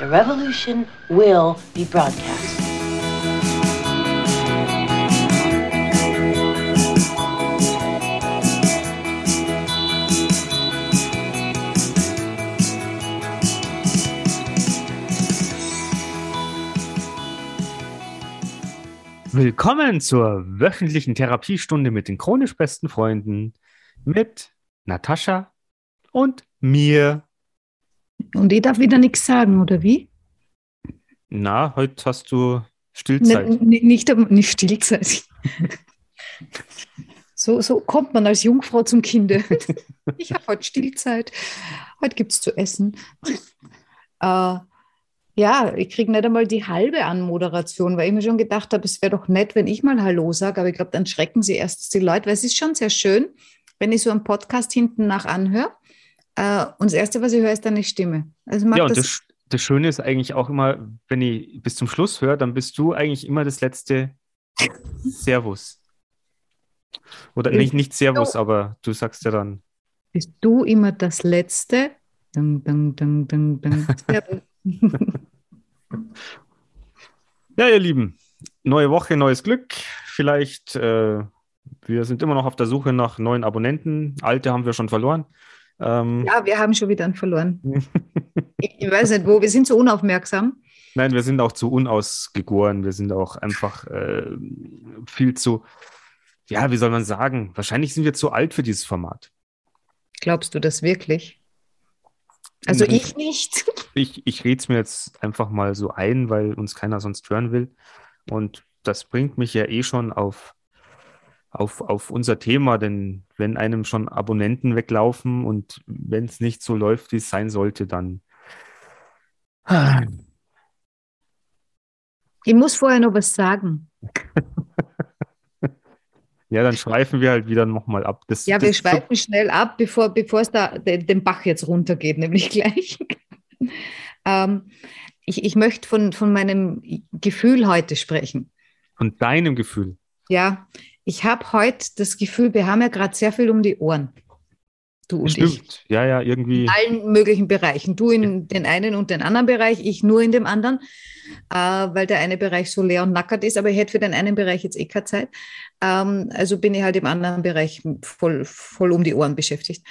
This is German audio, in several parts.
The revolution will be broadcast. Willkommen zur wöchentlichen Therapiestunde mit den chronisch besten Freunden mit Natascha und mir. Und ich darf wieder nichts sagen, oder wie? Na, heute hast du Stillzeit. Nicht, nicht, nicht Stillzeit. so, so kommt man als Jungfrau zum Kinde. ich habe heute Stillzeit. Heute gibt es zu essen. Äh, ja, ich kriege nicht einmal die halbe Anmoderation, weil ich mir schon gedacht habe, es wäre doch nett, wenn ich mal Hallo sage, aber ich glaube, dann schrecken sie erst die Leute, weil es ist schon sehr schön, wenn ich so einen Podcast hinten nach anhöre. Äh, und das Erste, was ich höre, ist deine Stimme. Also ja, und das, das Schöne ist eigentlich auch immer, wenn ich bis zum Schluss höre, dann bist du eigentlich immer das letzte Servus. Oder nicht, nicht Servus, aber du sagst ja dann. Bist du immer das letzte? Dun, dun, dun, dun, dun. ja, ihr Lieben, neue Woche, neues Glück. Vielleicht, äh, wir sind immer noch auf der Suche nach neuen Abonnenten. Alte haben wir schon verloren. Ähm, ja, wir haben schon wieder einen verloren. ich, weiß nicht wo, wir sind so unaufmerksam. Nein, wir sind auch zu unausgegoren. Wir sind auch einfach äh, viel zu, ja, wie soll man sagen? Wahrscheinlich sind wir zu alt für dieses Format. Glaubst du das wirklich? Also ich nicht. Ich, ich rede es mir jetzt einfach mal so ein, weil uns keiner sonst hören will. Und das bringt mich ja eh schon auf, auf, auf unser Thema, denn wenn einem schon Abonnenten weglaufen und wenn es nicht so läuft, wie es sein sollte, dann. Ich muss vorher noch was sagen. Ja, dann schweifen wir halt wieder nochmal ab. Das, ja, wir schweifen so schnell ab, bevor, bevor es da den Bach jetzt runtergeht, nämlich gleich. ähm, ich, ich möchte von, von meinem Gefühl heute sprechen. Von deinem Gefühl? Ja, ich habe heute das Gefühl, wir haben ja gerade sehr viel um die Ohren. Du und Stimmt. ich. Ja, ja, irgendwie. In allen möglichen Bereichen. Du in ja. den einen und den anderen Bereich, ich nur in dem anderen, äh, weil der eine Bereich so leer und nackert ist, aber ich hätte für den einen Bereich jetzt eh keine Zeit. Ähm, also bin ich halt im anderen Bereich voll, voll um die Ohren beschäftigt.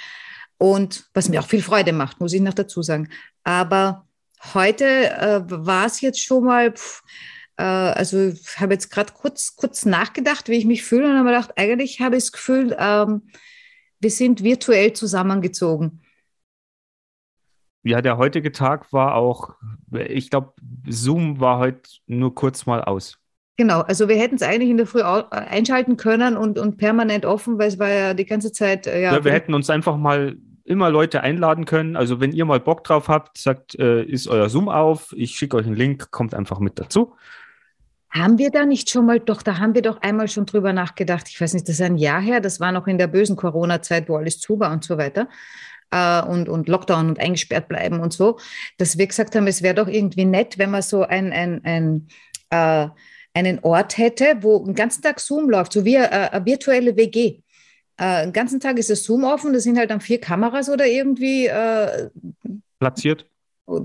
Und was mir auch viel Freude macht, muss ich noch dazu sagen. Aber heute äh, war es jetzt schon mal, pff, also ich habe jetzt gerade kurz, kurz nachgedacht, wie ich mich fühle und habe gedacht, eigentlich habe ich das Gefühl, ähm, wir sind virtuell zusammengezogen. Ja, der heutige Tag war auch, ich glaube, Zoom war heute nur kurz mal aus. Genau, also wir hätten es eigentlich in der Früh einschalten können und, und permanent offen, weil es war ja die ganze Zeit. Äh, ja, ja wir hätten uns einfach mal immer Leute einladen können. Also wenn ihr mal Bock drauf habt, sagt, äh, ist euer Zoom auf, ich schicke euch einen Link, kommt einfach mit dazu. Haben wir da nicht schon mal, doch, da haben wir doch einmal schon drüber nachgedacht. Ich weiß nicht, das ist ein Jahr her, das war noch in der bösen Corona-Zeit, wo alles zu war und so weiter. Äh, und, und Lockdown und eingesperrt bleiben und so, dass wir gesagt haben, es wäre doch irgendwie nett, wenn man so ein, ein, ein äh, einen Ort hätte, wo den ganzen Tag Zoom läuft, so wie eine, eine virtuelle WG. Äh, den ganzen Tag ist das Zoom offen, da sind halt dann vier Kameras oder irgendwie äh, platziert.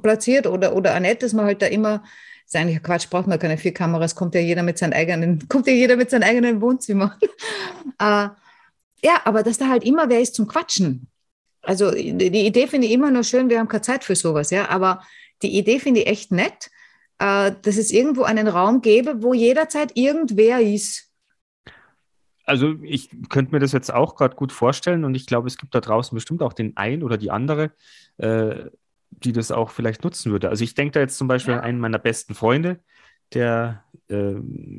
Platziert oder, oder Annette, dass man halt da immer ist eigentlich Quatsch, braucht man keine vier Kameras, kommt ja jeder mit seinem eigenen, kommt ja jeder mit seinem eigenen Wohnzimmer. äh, ja, aber dass da halt immer wer ist zum Quatschen. Also die Idee finde ich immer nur schön, wir haben keine Zeit für sowas, ja, aber die Idee finde ich echt nett, äh, dass es irgendwo einen Raum gäbe, wo jederzeit irgendwer ist. Also ich könnte mir das jetzt auch gerade gut vorstellen und ich glaube, es gibt da draußen bestimmt auch den einen oder die andere, äh, die das auch vielleicht nutzen würde. Also ich denke da jetzt zum Beispiel ja. an einen meiner besten Freunde, der äh,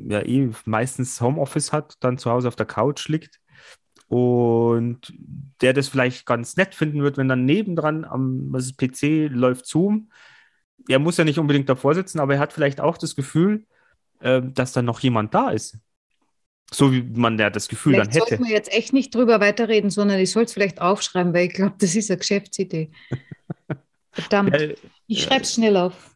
ja eh meistens Homeoffice hat, dann zu Hause auf der Couch liegt und der das vielleicht ganz nett finden wird, wenn dann nebendran am was ist, PC läuft Zoom. Er muss ja nicht unbedingt davor sitzen, aber er hat vielleicht auch das Gefühl, äh, dass da noch jemand da ist. So wie man ja das Gefühl vielleicht dann hätte. Sollten wir jetzt echt nicht drüber weiterreden, sondern ich soll es vielleicht aufschreiben, weil ich glaube, das ist eine Geschäftsidee. Verdammt. Ja, ich schreibe es schnell auf.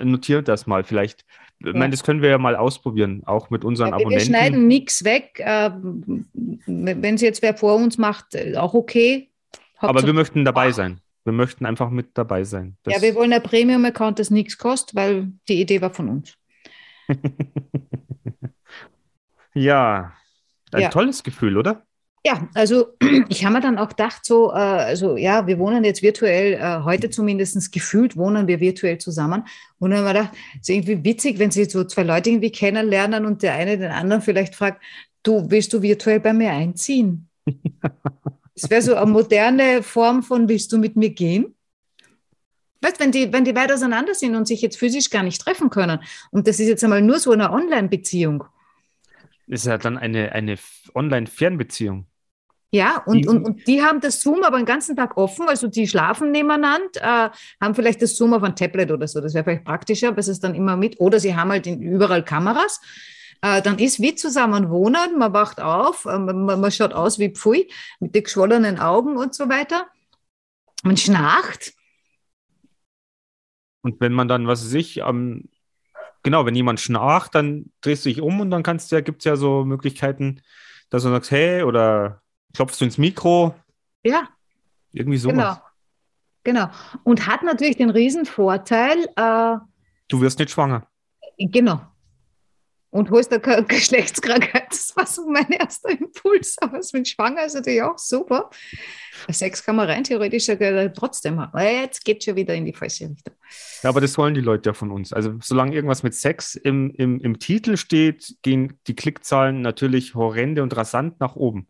Notiert das mal vielleicht. Ja. Ich meine, das können wir ja mal ausprobieren, auch mit unseren ja, Abonnenten. Wir schneiden nichts weg. Äh, wenn es jetzt wer vor uns macht, äh, auch okay. Hauptsache, Aber wir möchten dabei sein. Wir möchten einfach mit dabei sein. Das ja, wir wollen ein Premium-Account, das nichts kostet, weil die Idee war von uns. ja, ein ja. tolles Gefühl, oder? Ja, also ich habe mir dann auch gedacht, so, äh, also ja, wir wohnen jetzt virtuell, äh, heute zumindest gefühlt wohnen wir virtuell zusammen. Und dann habe ich gedacht, es ist irgendwie witzig, wenn sie so zwei Leute irgendwie kennenlernen und der eine den anderen vielleicht fragt, du, willst du virtuell bei mir einziehen? Das wäre so eine moderne Form von, willst du mit mir gehen? Weißt, wenn die, wenn die weit auseinander sind und sich jetzt physisch gar nicht treffen können, und das ist jetzt einmal nur so eine Online-Beziehung. Ist ja dann eine, eine Online-Fernbeziehung. Ja, und, die, und, und die haben das Zoom aber den ganzen Tag offen, also die schlafen nebeneinander, äh, haben vielleicht das Zoom auf ein Tablet oder so, das wäre vielleicht praktischer, aber es ist dann immer mit, oder sie haben halt in, überall Kameras, äh, dann ist wie zusammen wohnen, man wacht auf, äh, man, man, schaut aus wie Pfui, mit den geschwollenen Augen und so weiter, man schnarcht. Und wenn man dann, was weiß ich, ähm, genau, wenn jemand schnarcht, dann drehst du dich um und dann kannst ja, gibt es ja so Möglichkeiten, dass du sagst, hey, oder klopfst du ins Mikro. Ja. Irgendwie sowas. Genau. Genau. Und hat natürlich den Riesenvorteil. Äh, du wirst nicht schwanger. Genau. Und holst da keine Geschlechtskrankheit. Das war so mein erster Impuls. Aber es mit Schwanger ist natürlich auch super. Sex kann man rein theoretisch trotzdem haben. Jetzt geht es schon wieder in die falsche Richtung. Ja, aber das wollen die Leute ja von uns. Also solange irgendwas mit Sex im, im, im Titel steht, gehen die Klickzahlen natürlich horrende und rasant nach oben.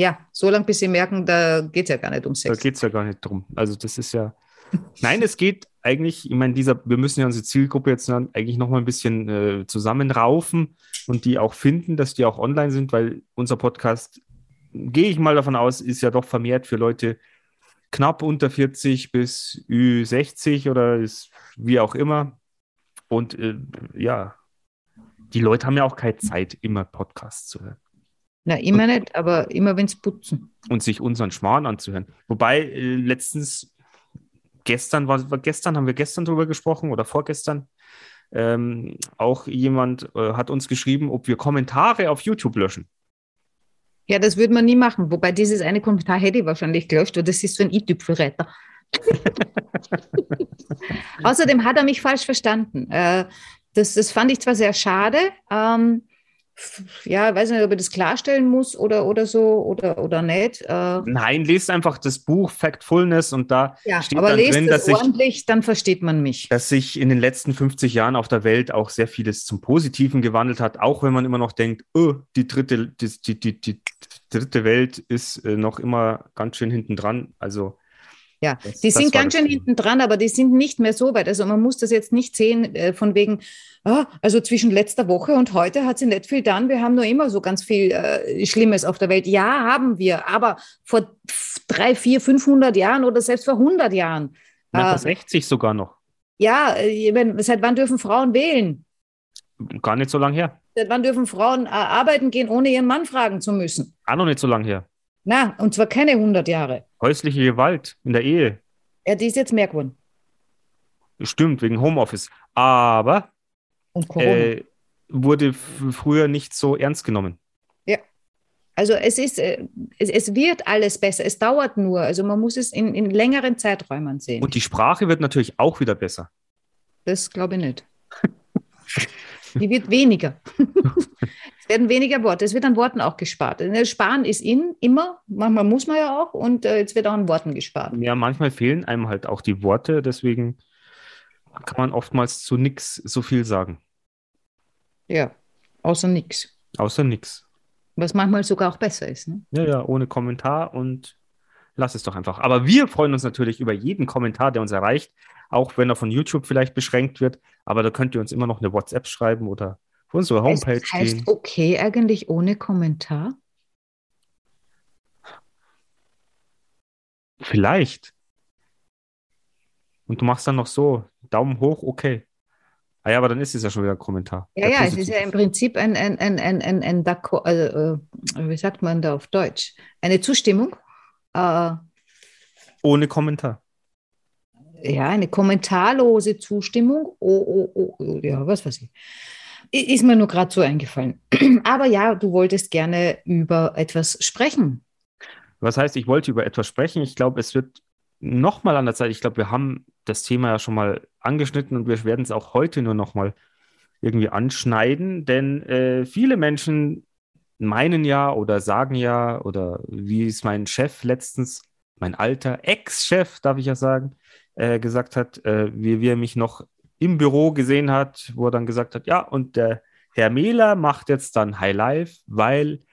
Ja, so lange, bis sie merken, da geht es ja gar nicht um Sex. Da geht es ja gar nicht drum. Also das ist ja. Nein, es geht eigentlich, ich meine, dieser, wir müssen ja unsere Zielgruppe jetzt eigentlich noch mal ein bisschen äh, zusammenraufen und die auch finden, dass die auch online sind, weil unser Podcast, gehe ich mal davon aus, ist ja doch vermehrt für Leute knapp unter 40 bis Ü60 oder ist wie auch immer. Und äh, ja, die Leute haben ja auch keine Zeit, immer Podcasts zu hören. Na, immer und, nicht, aber immer wenn es putzen. Und sich unseren Schmarrn anzuhören. Wobei äh, letztens, gestern, war, war, gestern, haben wir gestern drüber gesprochen oder vorgestern, ähm, auch jemand äh, hat uns geschrieben, ob wir Kommentare auf YouTube löschen. Ja, das würde man nie machen. Wobei dieses eine Kommentar hätte ich wahrscheinlich gelöscht, weil das ist so ein i-Tüpfelreiter. Außerdem hat er mich falsch verstanden. Äh, das, das fand ich zwar sehr schade, ähm, ja, weiß nicht, ob ich das klarstellen muss oder, oder so oder, oder nicht. Äh, Nein, lest einfach das Buch Factfulness und da ja, steht aber dann lest drin, dass es ordentlich, sich, dann versteht man mich. Dass sich in den letzten 50 Jahren auf der Welt auch sehr vieles zum Positiven gewandelt hat, auch wenn man immer noch denkt, oh, die dritte, die, die, die, die dritte Welt ist äh, noch immer ganz schön hinten dran. Also ja, das, die sind ganz schön hinten dran, aber die sind nicht mehr so weit. Also man muss das jetzt nicht sehen äh, von wegen, ah, also zwischen letzter Woche und heute hat sie nicht viel dann. Wir haben nur immer so ganz viel äh, Schlimmes auf der Welt. Ja, haben wir, aber vor drei, vier, 500 Jahren oder selbst vor 100 Jahren. Na, äh, 60 sogar noch. Ja, äh, seit wann dürfen Frauen wählen? Gar nicht so lange her. Seit wann dürfen Frauen äh, arbeiten gehen, ohne ihren Mann fragen zu müssen? Auch noch nicht so lange her. Na, und zwar keine 100 Jahre. Häusliche Gewalt in der Ehe. Ja, die ist jetzt mehr geworden. Stimmt, wegen Homeoffice. Aber äh, wurde früher nicht so ernst genommen. Ja. Also es ist, äh, es, es, wird alles besser. Es dauert nur. Also man muss es in, in längeren Zeiträumen sehen. Und die Sprache wird natürlich auch wieder besser. Das glaube ich nicht. die wird weniger. werden weniger Worte. Es wird an Worten auch gespart. Sparen ist in, immer. Manchmal muss man ja auch. Und äh, jetzt wird auch an Worten gespart. Ja, manchmal fehlen einem halt auch die Worte. Deswegen kann man oftmals zu nichts so viel sagen. Ja, außer nichts. Außer nichts. Was manchmal sogar auch besser ist. Ne? Ja, ja, ohne Kommentar und lass es doch einfach. Aber wir freuen uns natürlich über jeden Kommentar, der uns erreicht, auch wenn er von YouTube vielleicht beschränkt wird. Aber da könnt ihr uns immer noch eine WhatsApp schreiben oder auf unserer Homepage heißt gehen. okay eigentlich ohne Kommentar? Vielleicht. Und du machst dann noch so, Daumen hoch, okay. Ah ja, aber dann ist es ja schon wieder ein Kommentar. Ja, ja, es ist ja im Prinzip ein, ein, ein, ein, ein, ein also, äh, wie sagt man da auf Deutsch? Eine Zustimmung. Äh, Ohne Kommentar. Ja, eine kommentarlose Zustimmung. Oh, oh, oh, ja, was weiß ich. Ist mir nur gerade so eingefallen. Aber ja, du wolltest gerne über etwas sprechen. Was heißt, ich wollte über etwas sprechen? Ich glaube, es wird nochmal an der Zeit. Ich glaube, wir haben das Thema ja schon mal angeschnitten und wir werden es auch heute nur nochmal irgendwie anschneiden, denn äh, viele Menschen meinen ja oder sagen ja, oder wie es mein Chef letztens, mein alter Ex-Chef, darf ich ja sagen, äh, gesagt hat, äh, wie, wie er mich noch im Büro gesehen hat, wo er dann gesagt hat, ja, und der Herr Mehler macht jetzt dann High Life, weil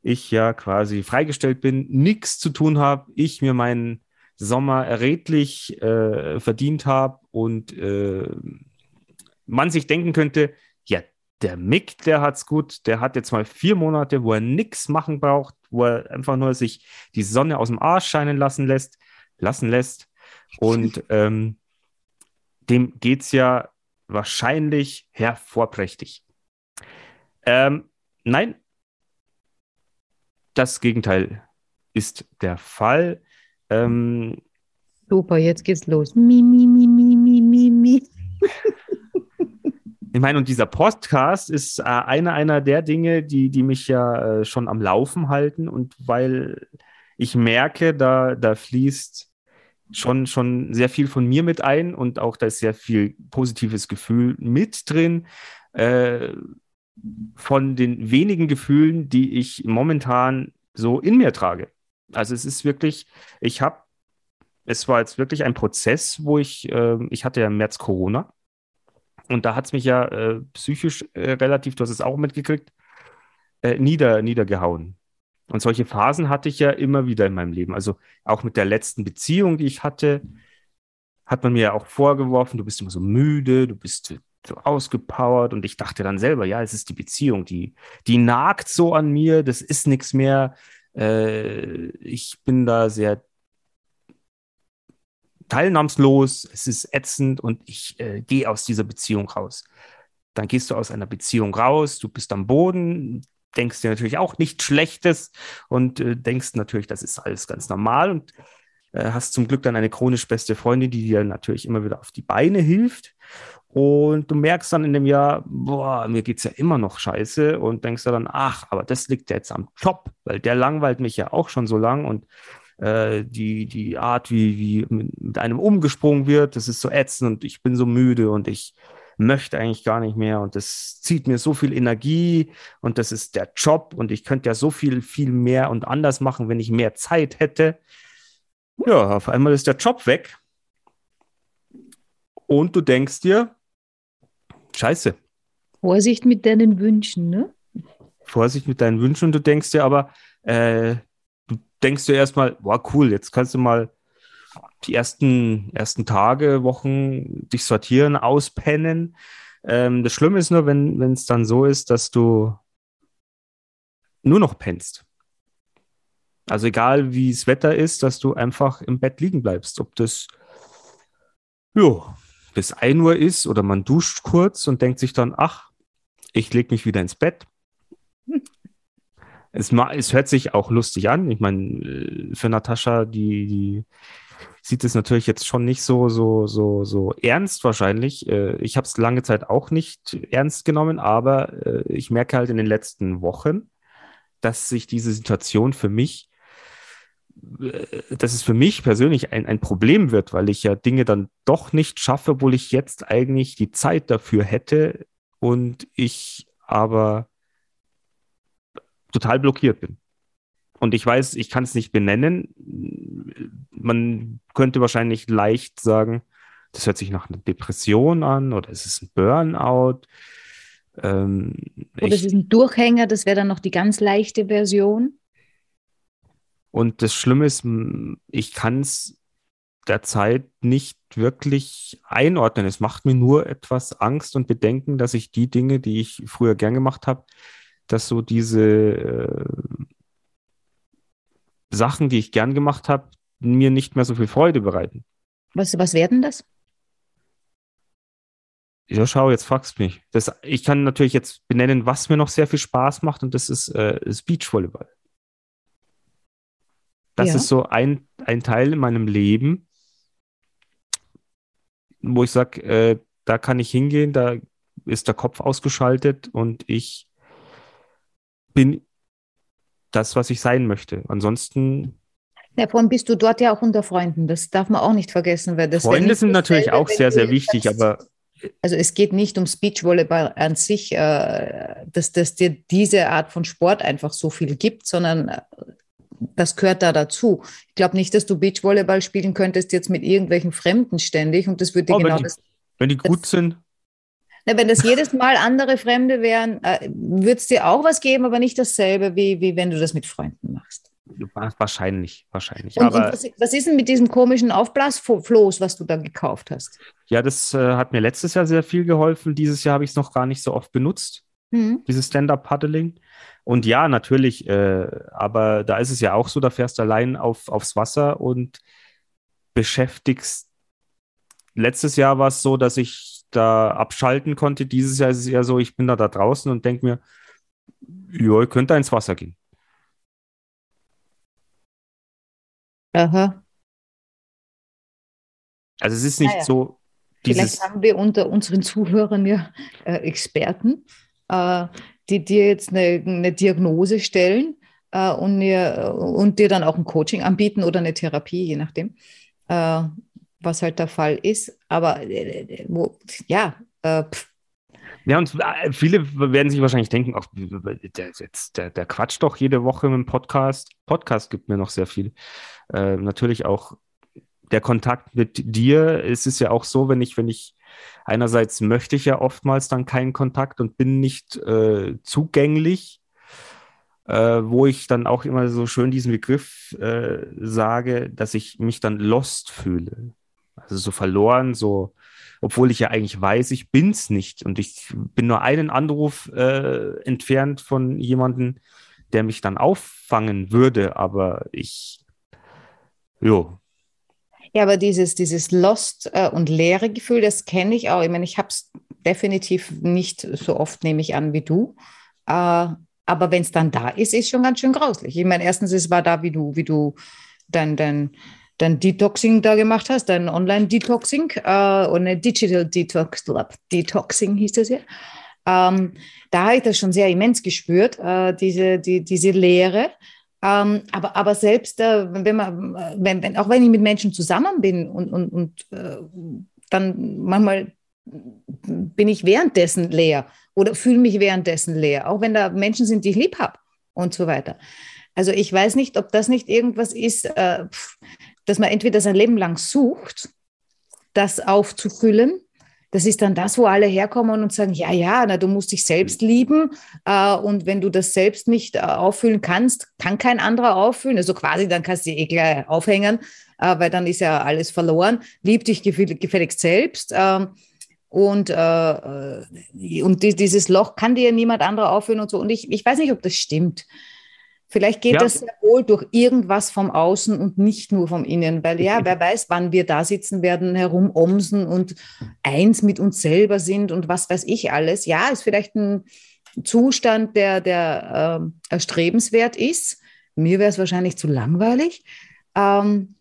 ich ja quasi freigestellt bin, nichts zu tun habe, ich mir meinen Sommer redlich äh, verdient habe und äh, man sich denken könnte, ja, der Mick, der hat's gut, der hat jetzt mal vier Monate, wo er nichts machen braucht, wo er einfach nur sich die Sonne aus dem Arsch scheinen lassen lässt, lassen lässt. Und ähm, dem geht's ja wahrscheinlich hervorprächtig. Ähm, nein, das Gegenteil ist der Fall. Ähm, Super, jetzt geht's los. Mi, mi, mi, mi, mi, mi, mi. Ich meine, und dieser Podcast ist äh, einer, einer der Dinge, die, die mich ja äh, schon am Laufen halten. Und weil ich merke, da, da fließt schon, schon sehr viel von mir mit ein und auch da ist sehr viel positives Gefühl mit drin. Äh, von den wenigen Gefühlen, die ich momentan so in mir trage. Also es ist wirklich, ich habe, es war jetzt wirklich ein Prozess, wo ich, äh, ich hatte ja im März Corona und da hat es mich ja äh, psychisch äh, relativ, du hast es auch mitgekriegt, äh, nieder, niedergehauen. Und solche Phasen hatte ich ja immer wieder in meinem Leben. Also auch mit der letzten Beziehung, die ich hatte, hat man mir ja auch vorgeworfen, du bist immer so müde, du bist so ausgepowert und ich dachte dann selber, ja, es ist die Beziehung, die, die nagt so an mir, das ist nichts mehr. Äh, ich bin da sehr teilnahmslos, es ist ätzend und ich äh, gehe aus dieser Beziehung raus. Dann gehst du aus einer Beziehung raus, du bist am Boden, denkst dir natürlich auch nichts Schlechtes und äh, denkst natürlich, das ist alles ganz normal und äh, hast zum Glück dann eine chronisch beste Freundin, die dir natürlich immer wieder auf die Beine hilft. Und du merkst dann in dem Jahr, boah, mir geht es ja immer noch scheiße und denkst du dann, ach, aber das liegt jetzt am Job, weil der langweilt mich ja auch schon so lang und äh, die, die Art, wie, wie mit einem umgesprungen wird, das ist so ätzend und ich bin so müde und ich möchte eigentlich gar nicht mehr und das zieht mir so viel Energie und das ist der Job und ich könnte ja so viel, viel mehr und anders machen, wenn ich mehr Zeit hätte. Ja, auf einmal ist der Job weg und du denkst dir, scheiße. Vorsicht mit deinen Wünschen, ne? Vorsicht mit deinen Wünschen und du denkst dir aber, äh, du denkst dir erstmal, wow, cool, jetzt kannst du mal die ersten, ersten Tage, Wochen dich sortieren, auspennen. Ähm, das Schlimme ist nur, wenn es dann so ist, dass du nur noch pennst. Also egal wie das Wetter ist, dass du einfach im Bett liegen bleibst. Ob das jo, bis 1 Uhr ist oder man duscht kurz und denkt sich dann, ach, ich lege mich wieder ins Bett. Es, es hört sich auch lustig an. Ich meine, äh, für Natascha, die, die sieht es natürlich jetzt schon nicht so, so, so, so ernst wahrscheinlich. Äh, ich habe es lange Zeit auch nicht ernst genommen, aber äh, ich merke halt in den letzten Wochen, dass sich diese Situation für mich dass es für mich persönlich ein, ein Problem wird, weil ich ja Dinge dann doch nicht schaffe, obwohl ich jetzt eigentlich die Zeit dafür hätte und ich aber total blockiert bin. Und ich weiß, ich kann es nicht benennen. Man könnte wahrscheinlich leicht sagen, das hört sich nach einer Depression an oder es ist ein Burnout. Ähm, oder es ist ein Durchhänger, das wäre dann noch die ganz leichte Version. Und das Schlimme ist, ich kann es derzeit nicht wirklich einordnen. Es macht mir nur etwas Angst und Bedenken, dass ich die Dinge, die ich früher gern gemacht habe, dass so diese äh, Sachen, die ich gern gemacht habe, mir nicht mehr so viel Freude bereiten. Was, was werden das? Ja, schau, jetzt fragst du mich. Das, ich kann natürlich jetzt benennen, was mir noch sehr viel Spaß macht, und das ist äh, das Beachvolleyball. Das ja. ist so ein, ein Teil in meinem Leben, wo ich sage, äh, da kann ich hingehen, da ist der Kopf ausgeschaltet und ich bin das, was ich sein möchte. Ansonsten Ja, vor allem bist du dort ja auch unter Freunden. Das darf man auch nicht vergessen. Weil das Freunde sind natürlich auch sehr, sehr wichtig, sagst, aber. Also es geht nicht um Beachvolleyball an sich, äh, dass, dass dir diese Art von Sport einfach so viel gibt, sondern äh, das gehört da dazu. Ich glaube nicht, dass du Beachvolleyball spielen könntest jetzt mit irgendwelchen Fremden ständig und das würde oh, genau wenn die, das. Wenn die gut das, sind. Na, wenn das jedes Mal andere Fremde wären, äh, würde es dir auch was geben, aber nicht dasselbe, wie, wie wenn du das mit Freunden machst. Wahrscheinlich, wahrscheinlich. Und, aber, und was, was, ist denn mit diesem komischen Aufblasfloß, was du da gekauft hast? Ja, das äh, hat mir letztes Jahr sehr viel geholfen. Dieses Jahr habe ich es noch gar nicht so oft benutzt, mhm. dieses Stand-Up-Paddling. Und ja, natürlich, äh, aber da ist es ja auch so, da fährst du allein auf, aufs Wasser und beschäftigst. Letztes Jahr war es so, dass ich da abschalten konnte. Dieses Jahr ist es eher so, ich bin da, da draußen und denke mir, ja, ich könnte ins Wasser gehen. Aha. Also es ist nicht ja. so. Vielleicht haben wir unter unseren Zuhörern ja äh, Experten, äh, die dir jetzt eine, eine Diagnose stellen äh, und, dir, und dir dann auch ein Coaching anbieten oder eine Therapie, je nachdem, äh, was halt der Fall ist. Aber äh, wo, ja, äh, ja, und viele werden sich wahrscheinlich denken, ach, der, der, der quatscht doch jede Woche dem Podcast. Podcast gibt mir noch sehr viel. Äh, natürlich auch der Kontakt mit dir. Es ist ja auch so, wenn ich, wenn ich einerseits möchte ich ja oftmals dann keinen Kontakt und bin nicht äh, zugänglich, äh, wo ich dann auch immer so schön diesen Begriff äh, sage, dass ich mich dann lost fühle. Also so verloren, so obwohl ich ja eigentlich weiß, ich bin's nicht. Und ich bin nur einen Anruf äh, entfernt von jemandem, der mich dann auffangen würde. Aber ich, jo. Ja, aber dieses, dieses Lost äh, und leere Gefühl, das kenne ich auch. Ich meine, ich habe es definitiv nicht so oft, nehme ich an, wie du. Äh, aber wenn es dann da ist, ist schon ganz schön grauslich. Ich meine, erstens, es war da, wie du, wie du dein, dein dein Detoxing da gemacht hast, dein Online-Detoxing äh, und eine Digital Detox, Detoxing hieß das ja. Ähm, da habe ich das schon sehr immens gespürt, äh, diese, die, diese Leere. Ähm, aber, aber selbst, äh, wenn man, wenn, wenn, auch wenn ich mit Menschen zusammen bin und, und, und äh, dann manchmal bin ich währenddessen leer oder fühle mich währenddessen leer, auch wenn da Menschen sind, die ich lieb habe und so weiter. Also ich weiß nicht, ob das nicht irgendwas ist, äh, dass man entweder sein Leben lang sucht, das aufzufüllen. Das ist dann das, wo alle herkommen und sagen, ja, ja, na, du musst dich selbst lieben. Äh, und wenn du das selbst nicht äh, auffüllen kannst, kann kein anderer auffüllen. Also quasi, dann kannst du dich eh gleich aufhängen, äh, weil dann ist ja alles verloren. Lieb dich gefälligst selbst. Ähm, und, äh, und dieses Loch kann dir niemand anderer auffüllen und so. Und ich, ich weiß nicht, ob das stimmt. Vielleicht geht ja. das sehr wohl durch irgendwas vom Außen und nicht nur vom Innen, weil ja, wer weiß, wann wir da sitzen werden, herumomsen und eins mit uns selber sind und was weiß ich alles. Ja, ist vielleicht ein Zustand, der, der äh, erstrebenswert ist. Mir wäre es wahrscheinlich zu langweilig. Ähm,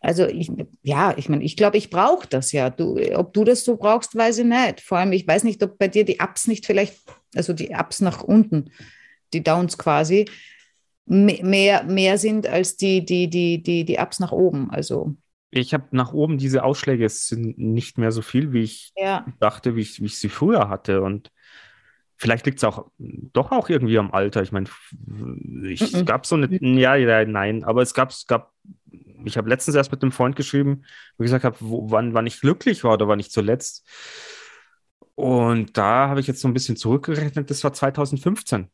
also ich, ja, ich meine, ich glaube, ich brauche das ja. Du, ob du das so brauchst, weiß ich nicht. Vor allem, ich weiß nicht, ob bei dir die Ups nicht vielleicht, also die Ups nach unten, die Downs quasi, mehr, mehr sind als die, die, die, die, die Ups nach oben. Also. Ich habe nach oben diese Ausschläge sind nicht mehr so viel, wie ich ja. dachte, wie ich, wie ich sie früher hatte. Und vielleicht liegt es auch doch auch irgendwie am Alter. Ich meine, ich -mm. gab so eine, ja, ja, nein, aber es gab, es gab, ich habe letztens erst mit einem Freund geschrieben, wo ich gesagt habe, wann, wann ich glücklich war oder wann ich zuletzt. Und da habe ich jetzt so ein bisschen zurückgerechnet, das war 2015.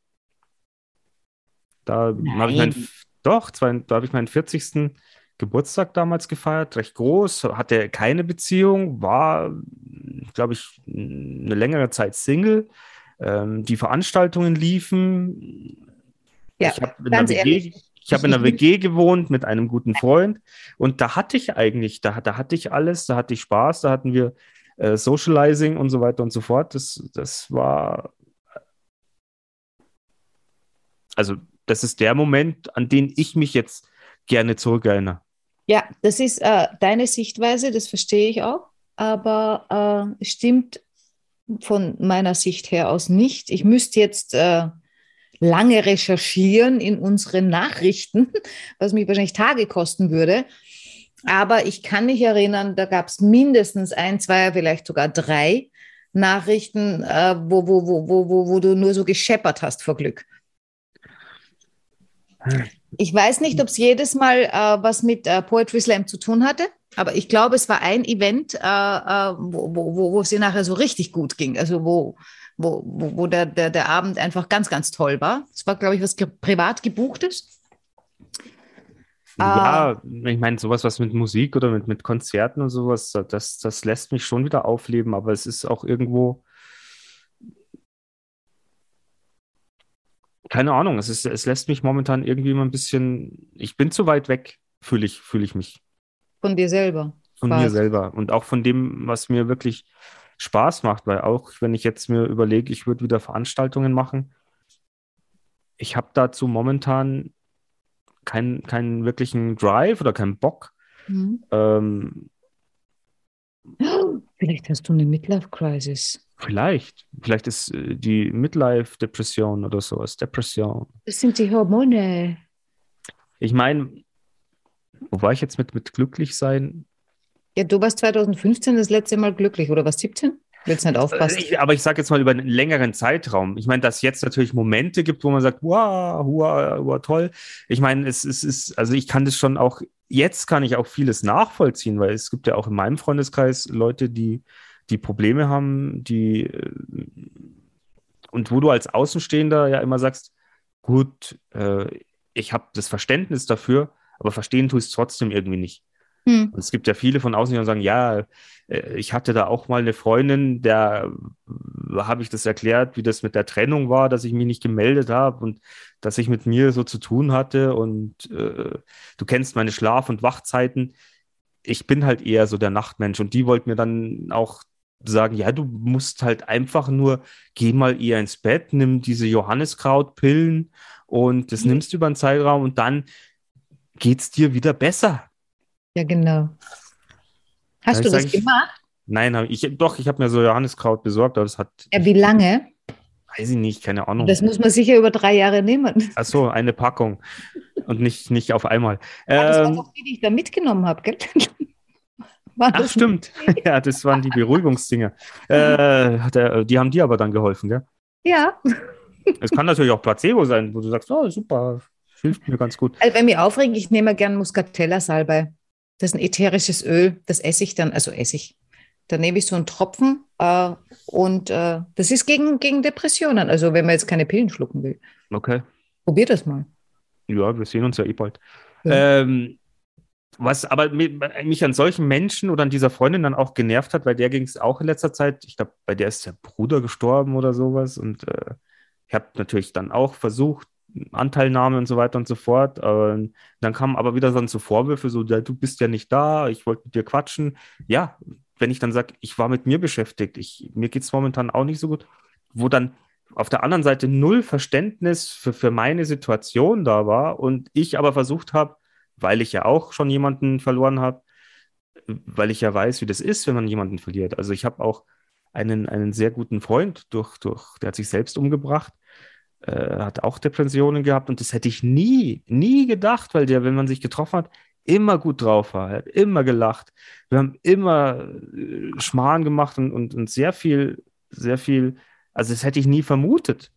Da habe ich meinen, doch, zwei, da habe ich meinen 40. Geburtstag damals gefeiert, recht groß, hatte keine Beziehung, war, glaube ich, eine längere Zeit Single. Ähm, die Veranstaltungen liefen. Ja, ich habe in, WG, ich hab in einer WG gewohnt mit einem guten Freund und da hatte ich eigentlich, da, da hatte ich alles, da hatte ich Spaß, da hatten wir äh, Socializing und so weiter und so fort. Das, das war also das ist der Moment, an den ich mich jetzt gerne zurückerinnere. Ja, das ist äh, deine Sichtweise, das verstehe ich auch, aber äh, stimmt von meiner Sicht her aus nicht. Ich müsste jetzt äh, lange recherchieren in unseren Nachrichten, was mich wahrscheinlich Tage kosten würde. Aber ich kann mich erinnern, da gab es mindestens ein, zwei, vielleicht sogar drei Nachrichten, äh, wo, wo, wo, wo, wo, wo du nur so gescheppert hast vor Glück. Ich weiß nicht, ob es jedes Mal äh, was mit äh, Poetry Slam zu tun hatte, aber ich glaube, es war ein Event, äh, äh wo, wo, wo es dir nachher so richtig gut ging. Also wo, wo, wo der, der, der Abend einfach ganz, ganz toll war. Es war, glaube ich, was privat gebuchtes. Ja, ich meine, sowas, was mit Musik oder mit, mit Konzerten und sowas, das, das lässt mich schon wieder aufleben, aber es ist auch irgendwo, keine Ahnung, es, ist, es lässt mich momentan irgendwie immer ein bisschen, ich bin zu weit weg, fühle ich, fühle ich mich. Von dir selber. Von quasi. mir selber und auch von dem, was mir wirklich Spaß macht, weil auch wenn ich jetzt mir überlege, ich würde wieder Veranstaltungen machen, ich habe dazu momentan keinen keinen wirklichen Drive oder keinen Bock. Mhm. Ähm, Vielleicht hast du eine Midlife-Crisis. Vielleicht. Vielleicht ist äh, die Midlife-Depression oder sowas. Depression. Das sind die Hormone. Ich meine, wo war ich jetzt mit, mit glücklich sein? Ja, du warst 2015 das letzte Mal glücklich, oder was 17? Willst nicht aufpassen. Ich, aber ich sage jetzt mal über einen längeren Zeitraum. Ich meine, dass jetzt natürlich Momente gibt, wo man sagt, wow, wow, wow toll. Ich meine, es, es ist, also ich kann das schon auch, jetzt kann ich auch vieles nachvollziehen, weil es gibt ja auch in meinem Freundeskreis Leute, die, die Probleme haben, die äh, und wo du als Außenstehender ja immer sagst, gut, äh, ich habe das Verständnis dafür, aber verstehen tue ich es trotzdem irgendwie nicht. Hm. Und es gibt ja viele von außen, die sagen, ja, äh, ich hatte da auch mal eine Freundin, der habe ich das erklärt, wie das mit der Trennung war, dass ich mich nicht gemeldet habe und dass ich mit mir so zu tun hatte. Und äh, du kennst meine Schlaf- und Wachzeiten. Ich bin halt eher so der Nachtmensch und die wollten mir dann auch sagen, ja, du musst halt einfach nur, geh mal eher ins Bett, nimm diese Johanniskrautpillen und das mhm. nimmst du über einen Zeitraum und dann geht es dir wieder besser. Ja, genau. Hast ja, du das gemacht? Nein, ich, doch, ich habe mir so Johanniskraut besorgt, aber es hat. Ja, wie lange? Weiß ich nicht, keine Ahnung. Das muss man sicher über drei Jahre nehmen. Ach so, eine Packung und nicht, nicht auf einmal. Ja, das ähm, war doch die, die ich da mitgenommen habe, gell? Ach, stimmt. ja, das waren die Beruhigungsdinger. Äh, der, die haben dir aber dann geholfen, gell? Ja. Es kann natürlich auch Placebo sein, wo du sagst, oh, super, hilft mir ganz gut. Also, wenn mich aufregt, ich nehme gern Muscatella-Salbei. Das ist ein ätherisches Öl, das esse ich dann, also esse ich. Da nehme ich so einen Tropfen äh, und äh, das ist gegen, gegen Depressionen, also wenn man jetzt keine Pillen schlucken will. Okay. Probier das mal. Ja, wir sehen uns ja eh bald. Ja. Ähm, was aber mich an solchen Menschen oder an dieser Freundin dann auch genervt hat, weil der ging es auch in letzter Zeit, ich glaube, bei der ist der Bruder gestorben oder sowas und äh, ich habe natürlich dann auch versucht, Anteilnahme und so weiter und so fort. Und dann kamen aber wieder dann so Vorwürfe, so, du bist ja nicht da, ich wollte mit dir quatschen. Ja, wenn ich dann sage, ich war mit mir beschäftigt, ich, mir geht es momentan auch nicht so gut, wo dann auf der anderen Seite null Verständnis für, für meine Situation da war und ich aber versucht habe, weil ich ja auch schon jemanden verloren habe, weil ich ja weiß, wie das ist, wenn man jemanden verliert. Also ich habe auch einen, einen sehr guten Freund, durch, durch, der hat sich selbst umgebracht äh, hat auch Depressionen gehabt und das hätte ich nie, nie gedacht, weil der, wenn man sich getroffen hat, immer gut drauf war, hat immer gelacht. Wir haben immer äh, Schmarrn gemacht und, und, und sehr viel, sehr viel, also das hätte ich nie vermutet.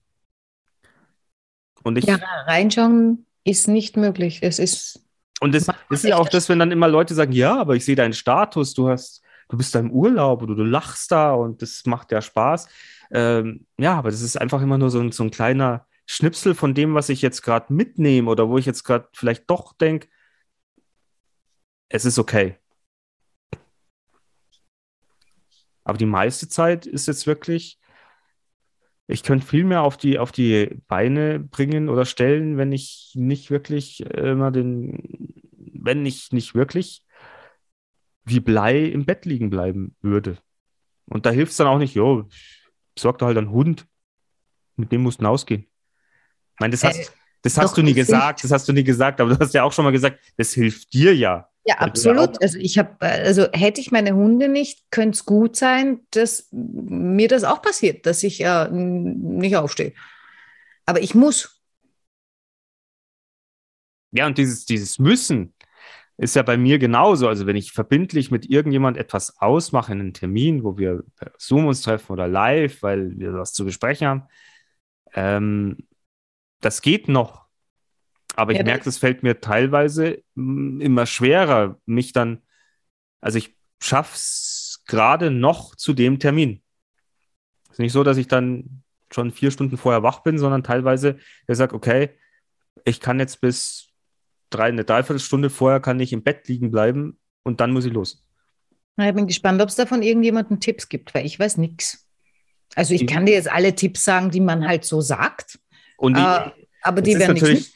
Und ich, ja, reinschauen ist nicht möglich. Es ist. Und das, das ist ja auch das, wenn dann immer Leute sagen, ja, aber ich sehe deinen Status, du hast, du bist da im Urlaub oder du lachst da und das macht ja Spaß. Ähm, ja, aber das ist einfach immer nur so ein, so ein kleiner Schnipsel von dem, was ich jetzt gerade mitnehme oder wo ich jetzt gerade vielleicht doch denke, es ist okay. Aber die meiste Zeit ist jetzt wirklich, ich könnte viel mehr auf die, auf die Beine bringen oder stellen, wenn ich nicht wirklich immer den, wenn ich nicht wirklich wie Blei im Bett liegen bleiben würde. Und da hilft es dann auch nicht, jo, besorg dir halt einen Hund, mit dem musst du ausgehen. Ich meine, das hast, äh, das hast du nie gesagt, das hast du nie gesagt, aber du hast ja auch schon mal gesagt, das hilft dir ja. Ja, absolut. Also ich habe, also hätte ich meine Hunde nicht, könnte es gut sein, dass mir das auch passiert, dass ich äh, nicht aufstehe. Aber ich muss. Ja, und dieses, dieses Müssen ist ja bei mir genauso. Also wenn ich verbindlich mit irgendjemand etwas ausmache, einen Termin, wo wir per Zoom uns treffen oder live, weil wir was zu besprechen haben, ähm, das geht noch. Aber ich Ja, merke, es fällt mir teilweise mm, immer schwerer, mich dann, also ich schaffe es gerade noch zu dem Termin. Es ist nicht so, dass ich dann schon vier Stunden vorher wach bin, sondern teilweise, der sagt, okay, ich kann jetzt bis drei, eine Dreiviertelstunde vorher kann ich im Bett liegen bleiben und dann muss ich los. Na, Ich bin gespannt, ob es da von irgendjemandem Tipps gibt, weil ich weiß nichts. Also ich Mhm. kann dir jetzt alle Tipps sagen, die man halt so sagt, Und die, äh, aber die werden natürlich,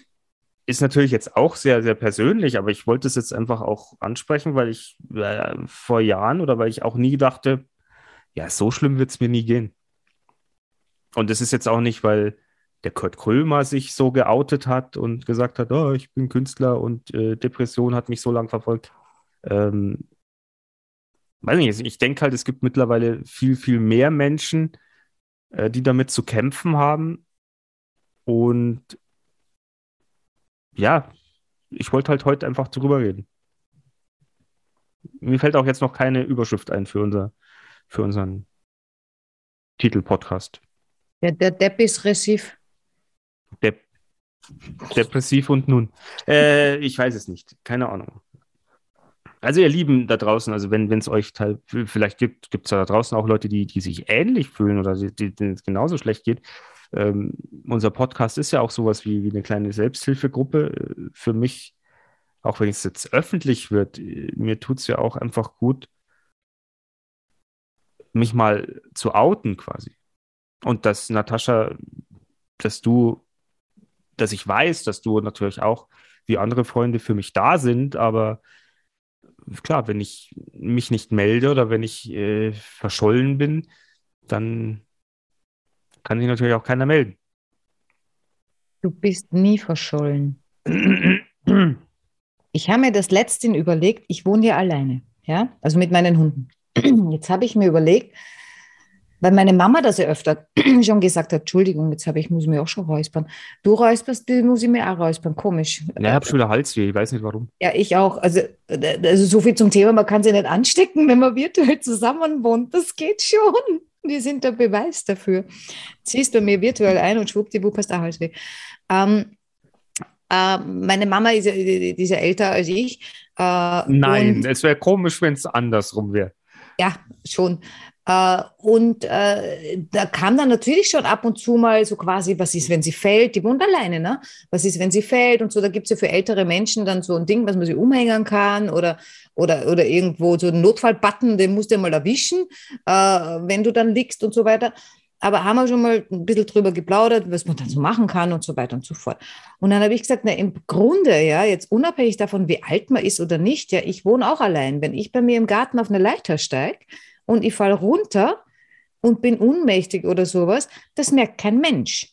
ist natürlich jetzt auch sehr, sehr persönlich, aber ich wollte es jetzt einfach auch ansprechen, weil ich äh, vor Jahren oder weil ich auch nie dachte, ja, so schlimm wird es mir nie gehen. Und es ist jetzt auch nicht, weil der Kurt Krömer sich so geoutet hat und gesagt hat, oh, ich bin Künstler und äh, Depression hat mich so lange verfolgt. Ähm, weiß nicht, ich denke halt, es gibt mittlerweile viel, viel mehr Menschen, äh, die damit zu kämpfen haben. Und ja, ich wollte halt heute einfach drüber reden. Mir fällt auch jetzt noch keine Überschrift ein für, unser, für unseren Titelpodcast. Der, der Depp ist ressiv. Dep Depressiv und nun. Äh, ich weiß es nicht. Keine Ahnung. Also ihr Lieben da draußen, also wenn es euch vielleicht gibt, gibt es da draußen auch Leute, die, die sich ähnlich fühlen oder die, die, denen es genauso schlecht geht. Ähm, unser Podcast ist ja auch sowas wie, wie eine kleine Selbsthilfegruppe. Für mich, auch wenn es jetzt öffentlich wird, mir tut es ja auch einfach gut, mich mal zu outen quasi. Und dass Natascha, dass du, dass ich weiß, dass du natürlich auch wie andere Freunde für mich da sind, aber klar, wenn ich mich nicht melde oder wenn ich äh, verschollen bin, dann kann sich natürlich auch keiner melden. Du bist nie verschollen. Ich habe mir das letztens überlegt, ich wohne ja alleine, ja, also mit meinen Hunden. Jetzt habe ich mir überlegt, weil meine Mama das ja öfter schon gesagt hat, Entschuldigung, jetzt habe ich, muss ich mir auch schon räuspern. Du räusperst, du muss ich mir auch räuspern, komisch. Ja, ich habe schon Halsweh, ich weiß nicht warum. Ja, ich auch. Also, also so viel zum Thema, man kann sie nicht anstecken, wenn man virtuell zusammen wohnt. Das geht schon. Wir sind der Beweis dafür. Ziehst bei mir virtuell ein und schwuppdiwupp hast auch Halsweh. Ähm, äh, meine Mama ist ist ja älter als ich. Äh, Nein, es wäre komisch, wenn es andersrum wäre. ja, schon. Äh, und äh, da kam dann natürlich schon ab und zu mal so quasi, was ist, wenn sie fällt? Die wohnt alleine, ne? Was ist, wenn sie fällt? Und so, da gibt es ja für ältere Menschen dann so ein Ding, was man sich umhängen kann oder, oder, oder irgendwo so einen Notfallbutton, den musst du mal erwischen, äh, wenn du dann liegst und so weiter. Aber haben wir schon mal ein bisschen drüber geplaudert, was man dann so machen kann und so weiter und so fort. Und dann habe ich gesagt, na, im Grunde, ja, jetzt unabhängig davon, wie alt man ist oder nicht, ja, ich wohne auch allein. Wenn ich bei mir im Garten auf eine Leiter steige und ich falle runter und bin ohnmächtig oder sowas, das merkt kein Mensch.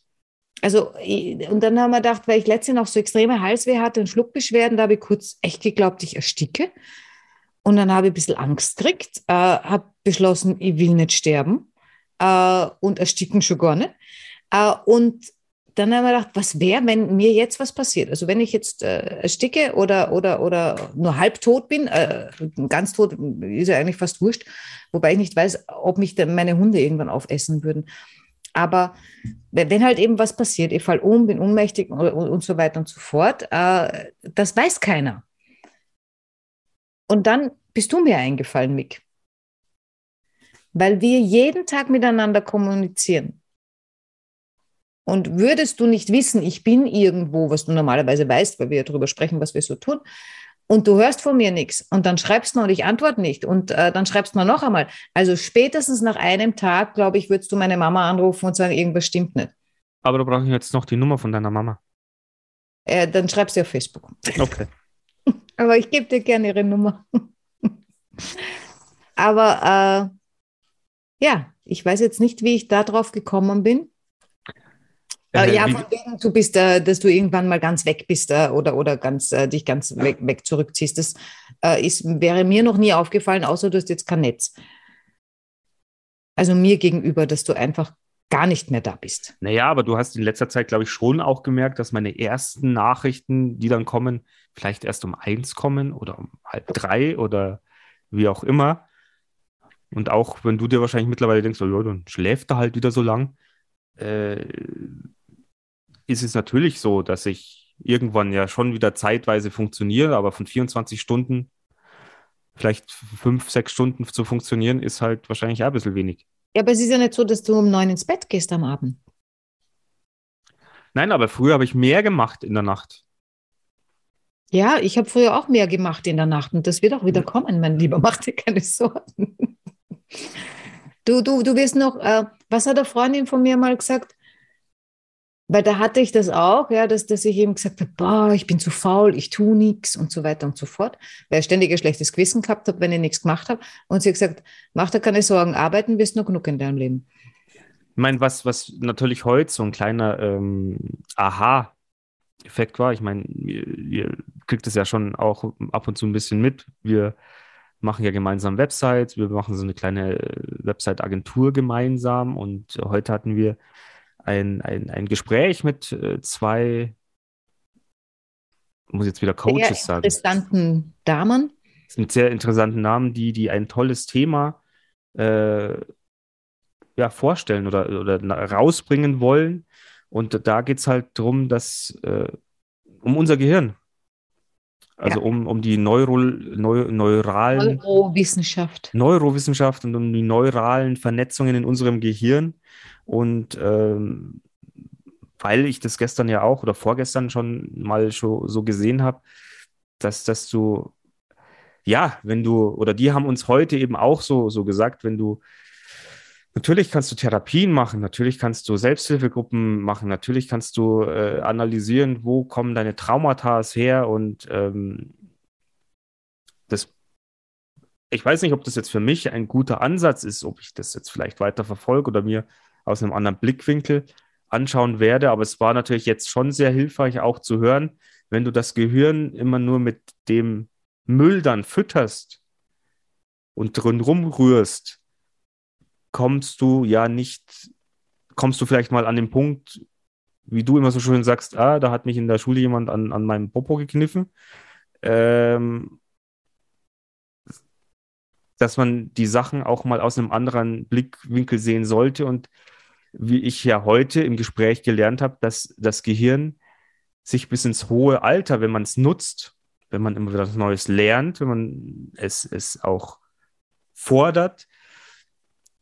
Also, und dann haben wir gedacht, weil ich letztens noch so extreme Halsweh hatte und Schluckbeschwerden, da habe ich kurz echt geglaubt, ich ersticke. Und dann habe ich ein bisschen Angst gekriegt, äh, habe beschlossen, ich will nicht sterben äh, und ersticken schon gar nicht. Äh, und dann haben wir gedacht, was wäre, wenn mir jetzt was passiert? Also wenn ich jetzt äh, ersticke oder, oder, oder nur halbtot bin, äh, ganz tot ist ja eigentlich fast wurscht, wobei ich nicht weiß, ob mich dann meine Hunde irgendwann aufessen würden. Aber wenn halt eben was passiert, ich fall um, bin ohnmächtig und, und, und so weiter und so fort, äh, das weiß keiner. Und dann bist du mir eingefallen, Mick. Weil wir jeden Tag miteinander kommunizieren. Und würdest du nicht wissen, ich bin irgendwo, was du normalerweise weißt, weil wir ja darüber sprechen, was wir so tun, und du hörst von mir nichts und dann schreibst du und ich antworte nicht und äh, dann schreibst du noch einmal. Also spätestens nach einem Tag, glaube ich, würdest du meine Mama anrufen und sagen, irgendwas stimmt nicht. Aber da brauche ich jetzt noch die Nummer von deiner Mama. Äh, dann schreibst du auf Facebook. Okay. Aber ich gebe dir gerne ihre Nummer. Aber äh, ja, ich weiß jetzt nicht, wie ich da drauf gekommen bin. Äh, ja, von wegen, du bist, äh, dass du irgendwann mal ganz weg bist äh, oder, oder ganz, äh, dich ganz weg, weg zurückziehst. Das äh, ist, wäre mir noch nie aufgefallen, außer du hast jetzt kein Netz. Also mir gegenüber, dass du einfach gar nicht mehr da bist. Naja, aber du hast in letzter Zeit, glaube ich, schon auch gemerkt, dass meine ersten Nachrichten, die dann kommen, vielleicht erst um eins kommen oder um halb drei oder wie auch immer. Und auch wenn du dir wahrscheinlich mittlerweile denkst, oh, ja, dann schläft er halt wieder so lang, äh, ist es natürlich so, dass ich irgendwann ja schon wieder zeitweise funktioniere, aber von 24 Stunden vielleicht fünf, sechs Stunden zu funktionieren, ist halt wahrscheinlich auch ein bisschen wenig. Ja, aber es ist ja nicht so, dass du um neun ins Bett gehst am Abend. Nein, aber früher habe ich mehr gemacht in der Nacht. Ja, ich habe früher auch mehr gemacht in der Nacht und das wird auch wieder kommen, mein Lieber. Mach dir keine Sorgen. Du, du, du wirst noch, äh, was hat eine Freundin von mir mal gesagt? Weil da hatte ich das auch, ja, dass, dass ich eben gesagt habe, boah, ich bin zu faul, ich tue nichts und so weiter und so fort, weil ich ständig ein schlechtes Gewissen gehabt habe, wenn ich nichts gemacht habe. Und sie hat gesagt, mach dir keine Sorgen, arbeiten wirst noch genug in deinem Leben. Ich meine, was, was natürlich heute so ein kleiner ähm, Aha-Effekt war, ich meine, ihr, ihr kriegt es ja schon auch ab und zu ein bisschen mit. Wir machen ja gemeinsam Websites, wir machen so eine kleine Website-Agentur gemeinsam und heute hatten wir ein, ein, ein Gespräch mit äh, zwei, muss jetzt wieder Coaches sehr sagen. Interessanten Damen. Mit sehr interessanten Namen, die, die ein tolles Thema äh, ja, vorstellen oder, oder rausbringen wollen. Und da geht es halt darum, dass äh, um unser Gehirn. Also ja. um, um die Neuro, Neu, neuralen Neurowissenschaft. Neurowissenschaft und um die neuralen Vernetzungen in unserem Gehirn. Und ähm, weil ich das gestern ja auch oder vorgestern schon mal so, so gesehen habe, dass, dass du, ja, wenn du, oder die haben uns heute eben auch so, so gesagt, wenn du, natürlich kannst du Therapien machen, natürlich kannst du Selbsthilfegruppen machen, natürlich kannst du äh, analysieren, wo kommen deine Traumata her und ähm, das ich weiß nicht, ob das jetzt für mich ein guter Ansatz ist, ob ich das jetzt vielleicht weiter verfolge oder mir aus einem anderen Blickwinkel anschauen werde. Aber es war natürlich jetzt schon sehr hilfreich auch zu hören, wenn du das Gehirn immer nur mit dem Müll dann fütterst und drin rumrührst, kommst du ja nicht, kommst du vielleicht mal an den Punkt, wie du immer so schön sagst, ah, da hat mich in der Schule jemand an, an meinem Popo gekniffen. Ähm, dass man die Sachen auch mal aus einem anderen Blickwinkel sehen sollte und wie ich ja heute im Gespräch gelernt habe, dass das Gehirn sich bis ins hohe Alter, wenn man es nutzt, wenn man immer wieder was Neues lernt, wenn man es, es auch fordert,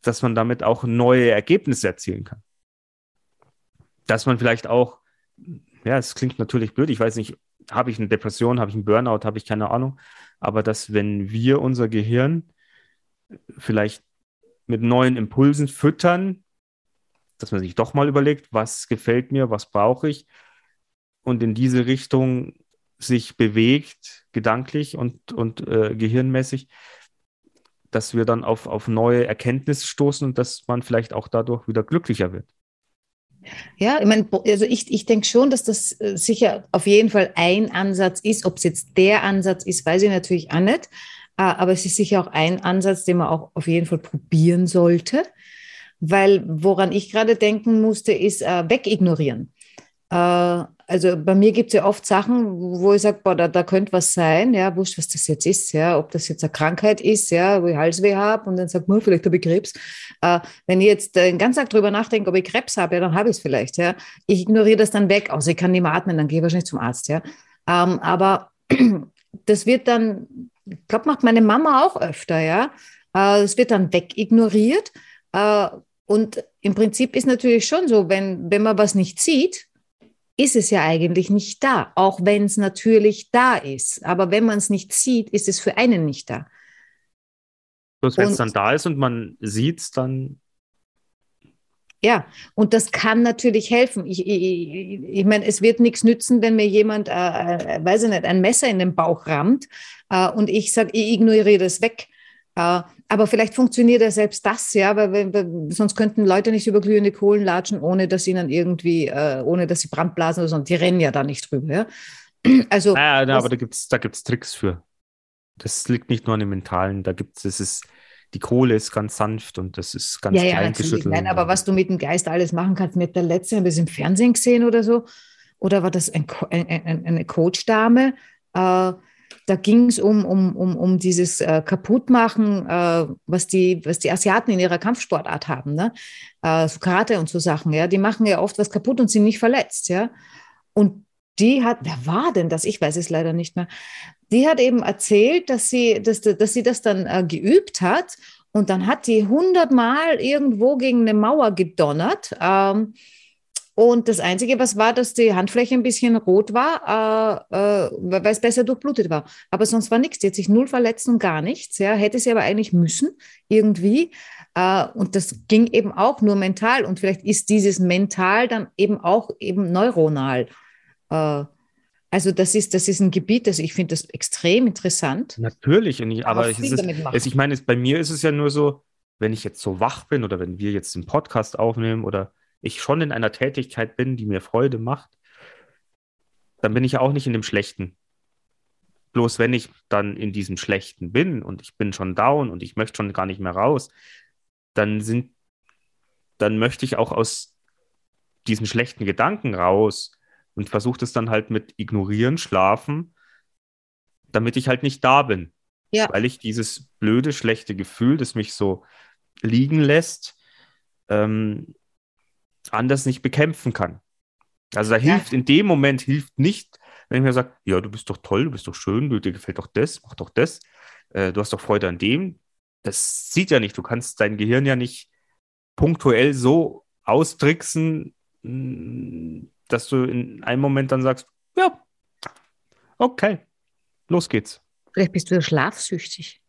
dass man damit auch neue Ergebnisse erzielen kann. Dass man vielleicht auch, ja, es klingt natürlich blöd, ich weiß nicht, habe ich eine Depression, habe ich einen Burnout, habe ich keine Ahnung, aber dass wenn wir unser Gehirn vielleicht mit neuen Impulsen füttern, dass man sich doch mal überlegt, was gefällt mir, was brauche ich und in diese Richtung sich bewegt, gedanklich und, und äh, gehirnmäßig, dass wir dann auf, auf neue Erkenntnisse stoßen und dass man vielleicht auch dadurch wieder glücklicher wird. Ja, ich meine, also ich, ich denke schon, dass das äh, sicher auf jeden Fall ein Ansatz ist. Ob es jetzt der Ansatz ist, weiß ich natürlich auch nicht. Äh, aber es ist sicher auch ein Ansatz, den man auch auf jeden Fall probieren sollte. Weil woran ich gerade denken musste, ist äh, wegignorieren. Äh, also bei mir gibt es ja oft Sachen, wo ich sage, da, da könnte was sein, ja, wurscht, was das jetzt ist, ja, ob das jetzt eine Krankheit ist, ja, wo ich Halsweh habe und dann sagt man, vielleicht habe ich Krebs. Äh, wenn ich jetzt den ganzen Tag drüber nachdenke, ob ich Krebs habe, ja, dann habe ich es vielleicht, ja. Ich ignoriere das dann weg, außer ich kann nicht mehr atmen, dann gehe ich wahrscheinlich zum Arzt, ja. Ähm, aber das wird dann, ich glaube, macht meine Mama auch öfter, ja. Äh, es wird dann wegignoriert. Äh, und im Prinzip ist natürlich schon so, wenn, wenn man was nicht sieht, ist es ja eigentlich nicht da, auch wenn es natürlich da ist. Aber wenn man es nicht sieht, ist es für einen nicht da. Bloß wenn es dann da ist und man sieht es, dann. Ja, und das kann natürlich helfen. Ich, ich, ich meine, es wird nichts nützen, wenn mir jemand, äh, äh, weiß ich nicht, ein Messer in den Bauch rammt äh, und ich sage, ich ignoriere das weg. Äh, aber vielleicht funktioniert ja selbst das, ja, weil, weil, sonst könnten Leute nicht über glühende Kohlen latschen, ohne dass ihnen irgendwie, äh, ohne dass sie Brandblasen oder so, die rennen ja da nicht drüber, ja. Also. Naja, na, aber da gibt es da gibt's Tricks für. Das liegt nicht nur an dem Mentalen, da gibt es, es ist, die Kohle ist ganz sanft und das ist ganz ja, ja, klein natürlich. geschüttelt. Nein, aber was du mit dem Geist alles machen kannst, mit der letzten, habe ich das im Fernsehen gesehen oder so, oder war das ein, ein, eine Coach-Dame? Äh, da ging es um, um, um, um dieses äh, Kaputtmachen, äh, was, die, was die Asiaten in ihrer Kampfsportart haben, ne? Äh, so Karate und so Sachen, ja. Die machen ja oft was kaputt und sind nicht verletzt, ja. Und die hat, wer war denn das? Ich weiß es leider nicht mehr. Die hat eben erzählt, dass sie, dass, dass sie das dann äh, geübt hat und dann hat die hundertmal irgendwo gegen eine Mauer gedonnert. Ähm, und das Einzige, was war, dass die Handfläche ein bisschen rot war, äh, äh, weil es besser durchblutet war. Aber sonst war nichts. Die hat sich null verletzt und gar nichts. Ja. Hätte sie aber eigentlich müssen, irgendwie. Äh, und das ging eben auch nur mental. Und vielleicht ist dieses mental dann eben auch eben neuronal. Äh, also das ist, das ist ein Gebiet, das ich finde das extrem interessant. Natürlich, ich, aber es viel ist, es, ich meine, es, bei mir ist es ja nur so, wenn ich jetzt so wach bin oder wenn wir jetzt den Podcast aufnehmen oder ich schon in einer Tätigkeit bin, die mir Freude macht, dann bin ich ja auch nicht in dem Schlechten. Bloß wenn ich dann in diesem Schlechten bin und ich bin schon down und ich möchte schon gar nicht mehr raus, dann sind, dann möchte ich auch aus diesen schlechten Gedanken raus und versuche das dann halt mit ignorieren, schlafen, damit ich halt nicht da bin. Ja. Weil ich dieses blöde, schlechte Gefühl, das mich so liegen lässt, ähm, anders nicht bekämpfen kann. Also da Ja. hilft, in dem Moment hilft nicht, wenn ich mir sage, ja, du bist doch toll, du bist doch schön, du, dir gefällt doch das, mach doch das, äh, du hast doch Freude an dem. Das sieht ja nicht, du kannst dein Gehirn ja nicht punktuell so austricksen, mh, dass du in einem Moment dann sagst, ja, okay, los geht's. Vielleicht bist du ja schlafsüchtig.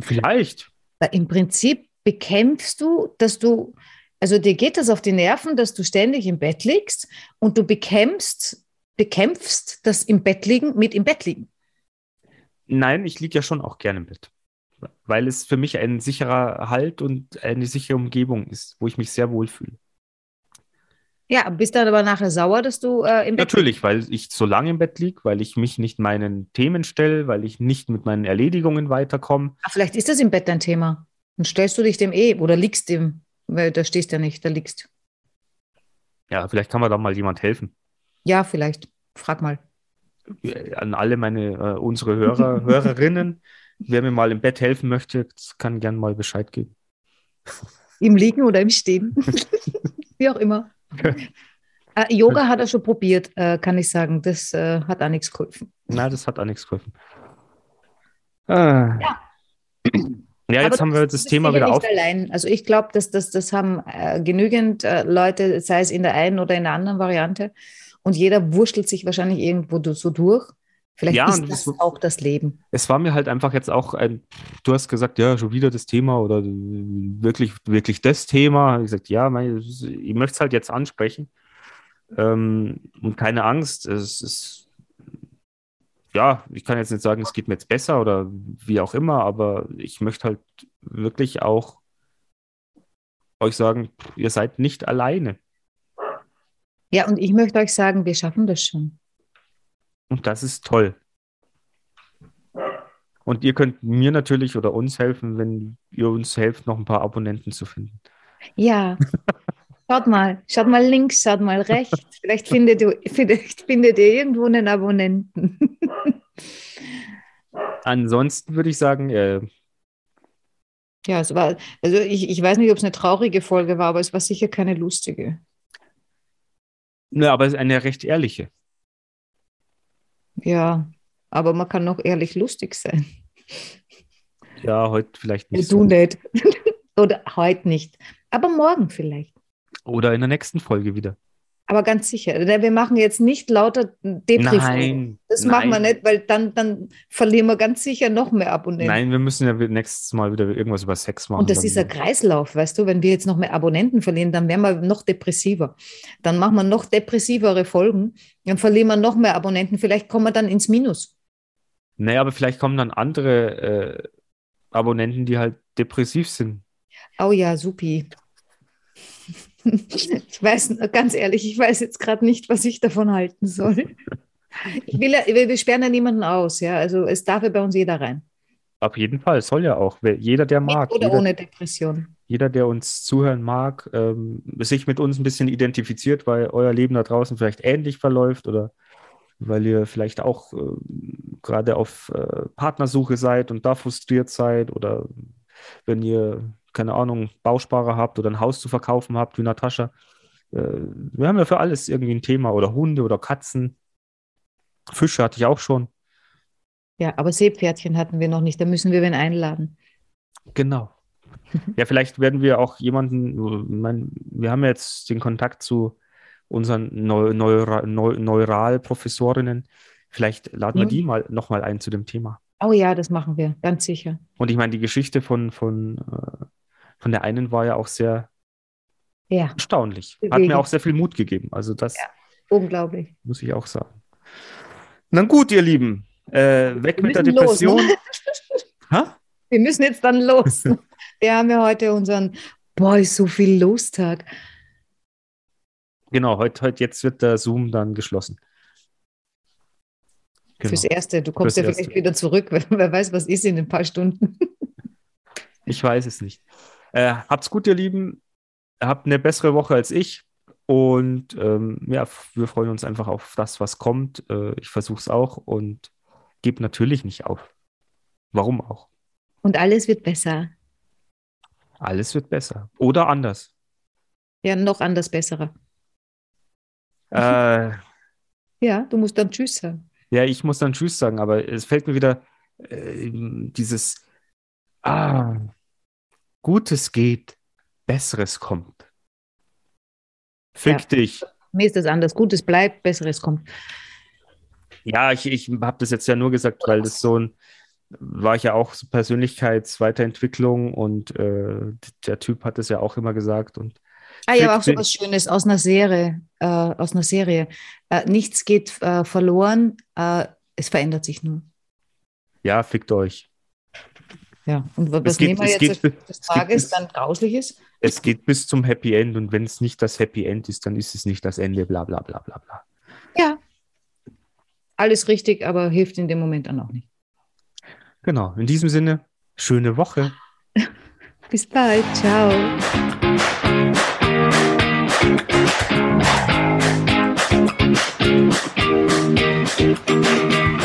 Vielleicht. Weil im Prinzip bekämpfst du, dass du, also dir geht das auf die Nerven, dass du ständig im Bett liegst und du bekämpfst, bekämpfst das im Bett liegen mit im Bett liegen. Nein, ich liege ja schon auch gerne im Bett. Weil es für mich ein sicherer Halt und eine sichere Umgebung ist, wo ich mich sehr wohl fühle. Ja, bist dann aber nachher sauer, dass du äh, im Bett Natürlich, weil ich so lange im Bett liege, weil ich mich nicht meinen Themen stelle, weil ich nicht mit meinen Erledigungen weiterkomme. Vielleicht ist das im Bett dein Thema. Dann stellst du dich dem eh oder liegst dem, weil da stehst ja nicht, da liegst. Ja, vielleicht kann mir da mal jemand helfen. Ja, vielleicht. Frag mal. An alle meine, äh, unsere Hörer, Hörerinnen, wer mir mal im Bett helfen möchte, kann gern mal Bescheid geben. Im Liegen oder im Stehen. Wie auch immer. Äh, Yoga hat er schon probiert, äh, kann ich sagen. Das äh, hat auch nichts geholfen. Na, das hat auch nichts geholfen. Ah. Ja. Ja, Aber jetzt haben wir das Thema wieder auf. allein. Also ich glaube, dass das, das haben äh, genügend äh, Leute, sei es in der einen oder in der anderen Variante. Und jeder wurschtelt sich wahrscheinlich irgendwo so durch. Vielleicht Ja, ist das das- auch das Leben. Es war mir halt einfach jetzt auch ein, du hast gesagt, ja, schon wieder das Thema oder wirklich, wirklich das Thema. Ich gesagt, ja, mein, ich möchte es halt jetzt ansprechen. Ähm, und keine Angst, es ist, ja, ich kann jetzt nicht sagen, es geht mir jetzt besser oder wie auch immer, aber ich möchte halt wirklich auch euch sagen, ihr seid nicht alleine. Ja, und ich möchte euch sagen, wir schaffen das schon. Und das ist toll. Und ihr könnt mir natürlich oder uns helfen, wenn ihr uns helft, noch ein paar Abonnenten zu finden. Ja. Schaut mal, schaut mal links, schaut mal rechts. Vielleicht findet ihr, vielleicht findet ihr irgendwo einen Abonnenten. Ansonsten würde ich sagen, äh, Ja, es war, also ich, ich weiß nicht, ob es eine traurige Folge war, aber es war sicher keine lustige. ne, aber es ist eine recht ehrliche. Ja, aber man kann noch ehrlich lustig sein. Ja, heute vielleicht nicht du so. nicht. Oder heute nicht. Aber morgen vielleicht. Oder in der nächsten Folge wieder. Aber ganz sicher. Denn Wir machen jetzt nicht lauter Depri. Nein, Das machen wir nein. nicht, weil dann, dann verlieren wir ganz sicher noch mehr Abonnenten. Nein, wir müssen ja nächstes Mal wieder irgendwas über Sex machen. Und das ist ein Kreislauf, weißt du, wenn wir jetzt noch mehr Abonnenten verlieren, dann werden wir noch depressiver. Dann machen wir noch depressivere Folgen, dann verlieren wir noch mehr Abonnenten, vielleicht kommen wir dann ins Minus. Nee, aber vielleicht kommen dann andere äh, Abonnenten, die halt depressiv sind. Oh ja, supi. Ich weiß, ganz ehrlich, ich weiß jetzt gerade nicht, was ich davon halten soll. Ich will ja, wir sperren ja niemanden aus, ja. Also es darf ja bei uns jeder rein. Auf jeden Fall, soll ja auch. Jeder, der mag, Mit oder jeder, ohne Depression. jeder, der uns zuhören mag, ähm, sich mit uns ein bisschen identifiziert, weil euer Leben da draußen vielleicht ähnlich verläuft oder weil ihr vielleicht auch äh, gerade auf äh, Partnersuche seid und da frustriert seid oder wenn ihr, keine Ahnung, Bausparer habt oder ein Haus zu verkaufen habt, wie Natascha. Äh, wir haben ja für alles irgendwie ein Thema oder Hunde oder Katzen. Fische hatte ich auch schon. Ja, aber Seepferdchen hatten wir noch nicht. Da müssen wir wen einladen. Genau. Ja, vielleicht werden wir auch jemanden, mein, wir haben ja jetzt den Kontakt zu unseren Neu Neura Neu Neuralprofessorinnen. Vielleicht laden wir Mhm. die mal nochmal ein zu dem Thema. Oh ja, das machen wir, ganz sicher. Und ich meine, die Geschichte von, von, äh, von der einen war ja auch sehr Ja, erstaunlich. Hat mir auch sehr viel Mut gegeben. Also das Ja. unglaublich. muss ich auch sagen. Na gut, ihr Lieben, äh, weg mit der los, ne? Depression. Ha? Wir müssen jetzt dann los. Wir haben ja heute unseren, boah, ist so viel los Tag. Genau, heute, heute, jetzt wird der Zoom dann geschlossen. Genau. Fürs Erste. Du kommst Fürs ja vielleicht Erste. wieder zurück. Wer weiß, was ist in ein paar Stunden. Ich weiß es nicht. Äh, habt's gut, ihr Lieben. Habt eine bessere Woche als ich. Und ähm, ja, wir freuen uns einfach auf das, was kommt. Äh, ich versuche es auch und gebe natürlich nicht auf. Warum auch? Und alles wird besser. Alles wird besser. Oder anders. Ja, noch anders besserer. äh, Ja, du musst dann Tschüss sagen. ja, ich muss dann Tschüss sagen, aber es fällt mir wieder äh, dieses Ah, Gutes geht, Besseres kommt. Fick Ja. dich. Mir ist das anders. Gutes bleibt, Besseres kommt. Ja, ich, ich habe das jetzt ja nur gesagt, weil das so ein, war ich ja auch so Persönlichkeitsweiterentwicklung und äh, der Typ hat es ja auch immer gesagt und Ah ja, aber auch so was Schönes aus einer Serie. Äh, aus einer Serie. Äh, nichts geht äh, verloren, äh, es verändert sich nur. ja, fickt euch. Ja, und was Es geht, nehmen wir es jetzt geht, des es geht, Tages bis, dann grauslich ist? es geht bis zum Happy End und wenn es nicht das Happy End ist, dann ist es nicht das Ende, bla bla bla bla bla. Ja. Alles richtig, aber hilft in dem Moment dann auch nicht. Genau, in diesem Sinne, schöne Woche. Bis bald. Ciao.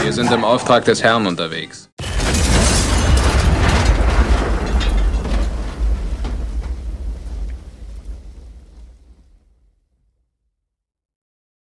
Wir sind im Auftrag des Herrn unterwegs.